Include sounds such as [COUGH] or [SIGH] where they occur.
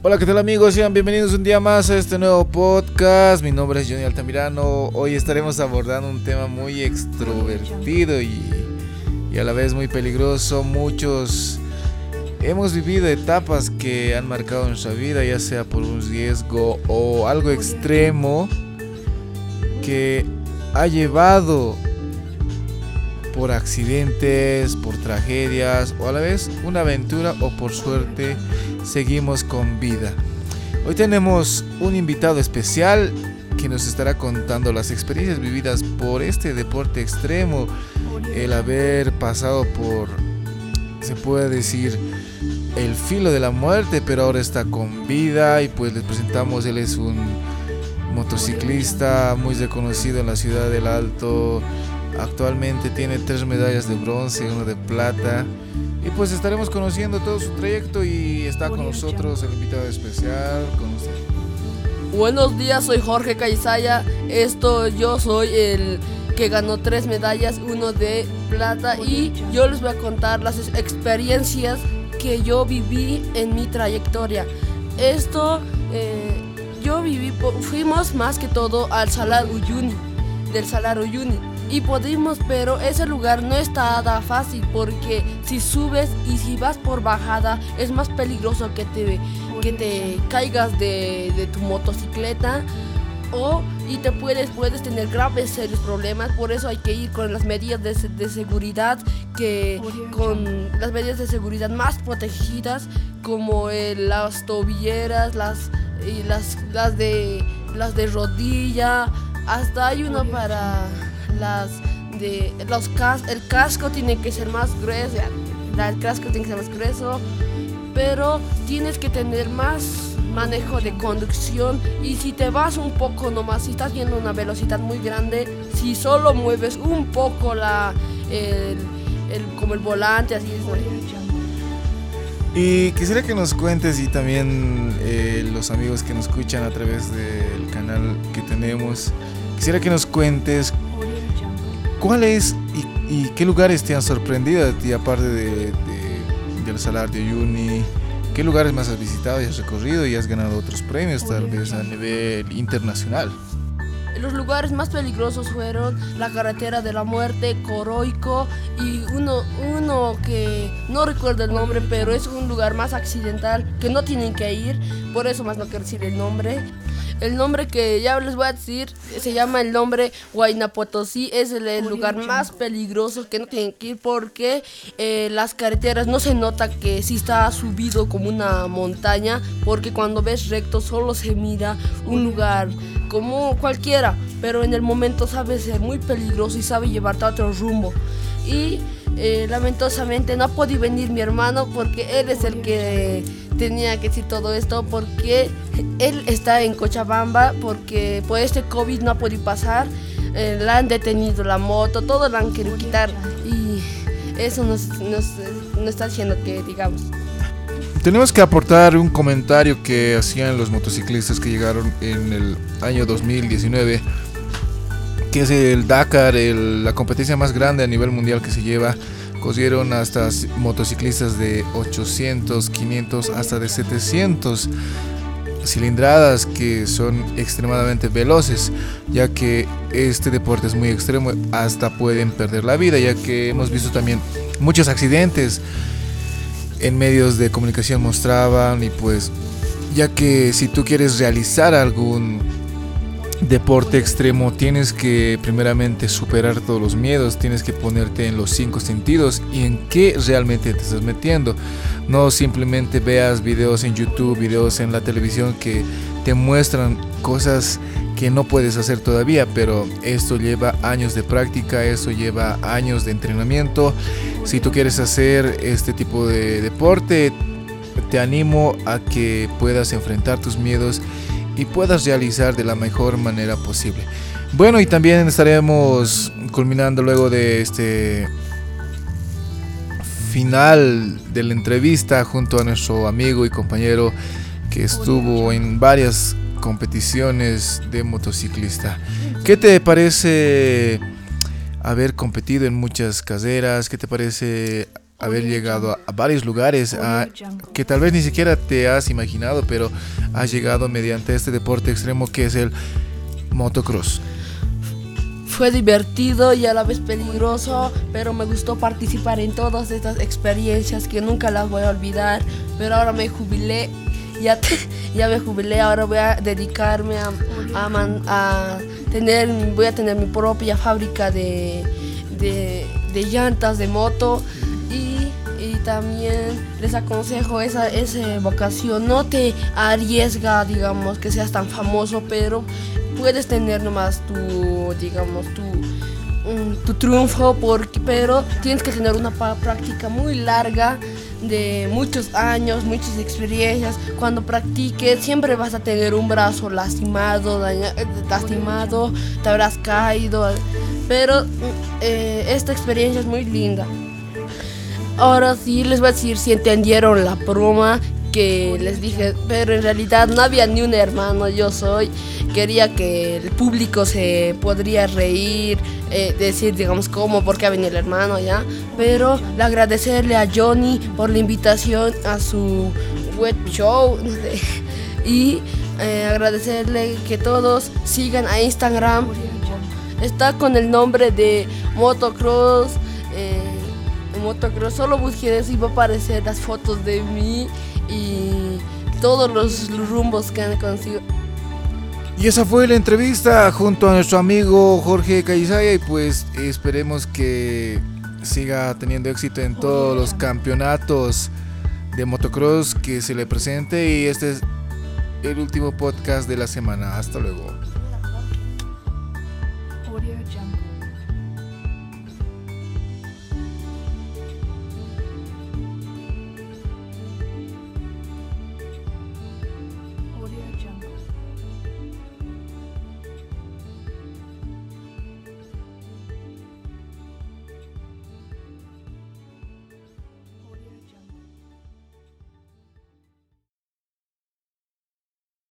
Hola, ¿qué tal amigos? Sean bienvenidos un día más a este nuevo podcast. Mi nombre es Johnny Altamirano. Hoy estaremos abordando un tema muy extrovertido y, y a la vez muy peligroso. Muchos hemos vivido etapas que han marcado nuestra vida, ya sea por un riesgo o algo extremo que ha llevado por accidentes, por tragedias o a la vez una aventura o por suerte seguimos con vida. Hoy tenemos un invitado especial que nos estará contando las experiencias vividas por este deporte extremo, el haber pasado por, se puede decir, el filo de la muerte, pero ahora está con vida y pues les presentamos, él es un motociclista muy reconocido en la ciudad del Alto, Actualmente tiene tres medallas de bronce y una de plata. Y pues estaremos conociendo todo su trayecto y está con nosotros el invitado especial. Con usted. Buenos días, soy Jorge Caizaya. Esto yo soy el que ganó tres medallas, uno de plata y yo les voy a contar las experiencias que yo viví en mi trayectoria. Esto eh, yo viví, fuimos más que todo al Salar Uyuni, del Salar Uyuni y pudimos, pero ese lugar no está nada fácil porque si subes y si vas por bajada es más peligroso que te, que te caigas de, tu motocicleta o y te puedes, puedes tener graves serios problemas, por eso hay que ir con las medidas de, de seguridad que con las medidas de seguridad más protegidas como las tobilleras, las y las, las de las de rodilla, hasta hay uno para las de los cas el casco tiene que ser más grueso, el casco tiene que ser más grueso, pero tienes que tener más manejo de conducción y si te vas un poco nomás, si estás viendo una velocidad muy grande, si solo mueves un poco la el, como el volante así. Y quisiera que nos cuentes y también eh, los amigos que nos escuchan a través del canal que tenemos, quisiera que nos cuentes ¿Cuáles y, y, qué lugares te han sorprendido a ti, aparte de, del Salar de Uyuni? ¿Qué lugares más has visitado y has recorrido y has ganado otros premios, tal vez a nivel internacional? Los lugares más peligrosos fueron la carretera de la muerte, Coroico y uno, uno que no recuerdo el nombre, pero es un lugar más accidental que no tienen que ir, por eso más no quiero decir el nombre. El nombre que ya les voy a decir se llama el nombre Huayna Potosí. Es el, lugar más peligroso que no tienen que ir porque eh, las carreteras no se nota que sí está subido como una montaña. Porque cuando ves recto solo se mira un lugar como cualquiera. Pero en el momento sabe ser muy peligroso y sabe llevarte a otro rumbo. Y eh, lamentosamente no ha podido venir mi hermano porque él es el que tenía que decir todo esto porque él está en Cochabamba porque por este COVID no ha podido pasar. Eh, la han detenido la moto, todo la han querido quitar y eso nos, está haciendo que digamos. Tenemos que aportar un comentario que hacían los motociclistas que llegaron en el año 2019, que es el Dakar, la competencia más grande a nivel mundial que se lleva. Cosieron hasta motociclistas de 800, 500, hasta de 700 cilindradas que son extremadamente veloces, ya que este deporte es muy extremo, hasta pueden perder la vida, ya que hemos visto también muchos accidentes en medios de comunicación mostraban y pues ya que si tú quieres realizar algún deporte extremo tienes que primeramente superar todos los miedos, tienes que ponerte en los cinco sentidos y en qué realmente te estás metiendo. No simplemente veas videos en YouTube, videos en la televisión que te muestran cosas que no puedes hacer todavía, pero esto lleva años de práctica, esto lleva años de entrenamiento. Si tú quieres hacer este tipo de deporte, te animo a que puedas enfrentar tus miedos y puedas realizar de la mejor manera posible. Bueno, y también estaremos culminando luego de este final de la entrevista junto a nuestro amigo y compañero que estuvo en varias competiciones de motociclista. ¿Qué te parece haber competido en muchas carreras? ¿Qué te parece haber llegado a, varios lugares que tal vez ni siquiera te has imaginado, pero has llegado mediante este deporte extremo que es el motocross. Fue divertido y a la vez peligroso, pero me gustó participar en todas estas experiencias que nunca las voy a olvidar. Pero ahora me jubilé, ya, ya me jubilé, ahora voy a dedicarme a, a, tener, voy a tener mi propia fábrica de, de, de llantas de moto y, y, también les aconsejo esa, esa vocación, no te arriesga, digamos, que seas tan famoso, pero puedes tener nomás tu, digamos, tu, tu triunfo, porque, pero tienes que tener una práctica muy larga de muchos años, muchas experiencias. Cuando practiques siempre vas a tener un brazo lastimado, lastimado, te habrás caído, pero eh, esta experiencia es muy linda. Ahora sí les voy a decir si entendieron la broma que les dije, pero en realidad no había ni un hermano, yo soy. Quería que el público se podría reír, eh, decir, digamos, cómo, por qué ha venido el hermano, ¿ya? Pero le agradecerle a Johnny por la invitación a su web show [LAUGHS] y eh, agradecerle que todos sigan a Instagram. Está con el nombre de Motocross motocross. Solo busqué eso y va a aparecer las fotos de mí y todos los rumbos que han conseguido. Y esa fue la entrevista junto a nuestro amigo Jorge Callisaya y pues esperemos que siga teniendo éxito en todos los campeonatos de motocross que se le presente y este es el último podcast de la semana. Hasta luego.